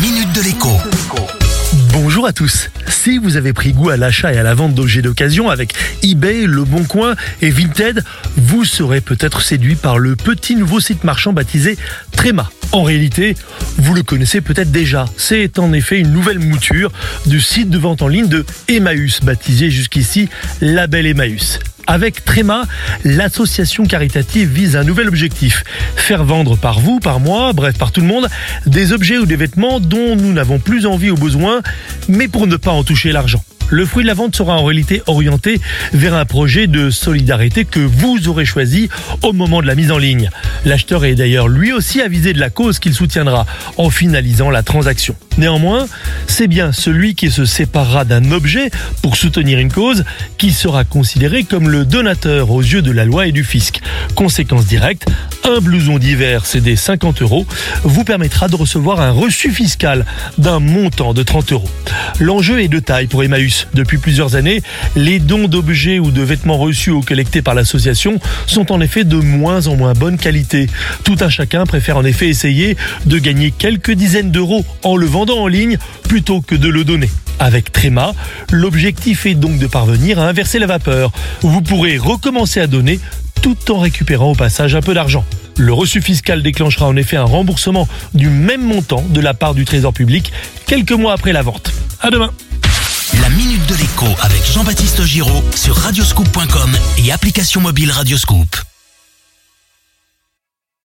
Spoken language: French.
minute de l'écho. Bonjour à tous. Si vous avez pris goût à l'achat et à la vente d'objets d'occasion avec eBay, Le Bon Coin et Vinted, vous serez peut-être séduit par le petit nouveau site marchand baptisé Tréma. En réalité, vous le connaissez peut-être déjà. C'est en effet une nouvelle mouture du site de vente en ligne de Emmaüs, baptisé jusqu'ici Label Emmaüs. Avec Tréma, l'association caritative vise un nouvel objectif. Faire vendre par vous, par moi, bref par tout le monde, des objets ou des vêtements dont nous n'avons plus envie ou besoin, mais pour ne pas en toucher l'argent. Le fruit de la vente sera en réalité orienté vers un projet de solidarité que vous aurez choisi au moment de la mise en ligne. L'acheteur est d'ailleurs lui aussi avisé de la cause qu'il soutiendra en finalisant la transaction. Néanmoins, c'est bien celui qui se séparera d'un objet pour soutenir une cause qui sera considéré comme le donateur aux yeux de la loi et du fisc. Conséquence directe, un blouson d'hiver cédé 50 euros vous permettra de recevoir un reçu fiscal d'un montant de 30 euros. L'enjeu est de taille pour Emmaüs. Depuis plusieurs années, les dons d'objets ou de vêtements reçus ou collectés par l'association sont en effet de moins en moins bonne qualité. Tout un chacun préfère en effet essayer de gagner quelques dizaines d'euros en le en ligne plutôt que de le donner. Avec Tréma, l'objectif est donc de parvenir à inverser la vapeur. Vous pourrez recommencer à donner tout en récupérant au passage un peu d'argent. Le reçu fiscal déclenchera en effet un remboursement du même montant de la part du Trésor public quelques mois après la vente. À demain. La minute de l'écho avec Jean-Baptiste Giraud sur radioscoop.com et application mobile Radioscoop.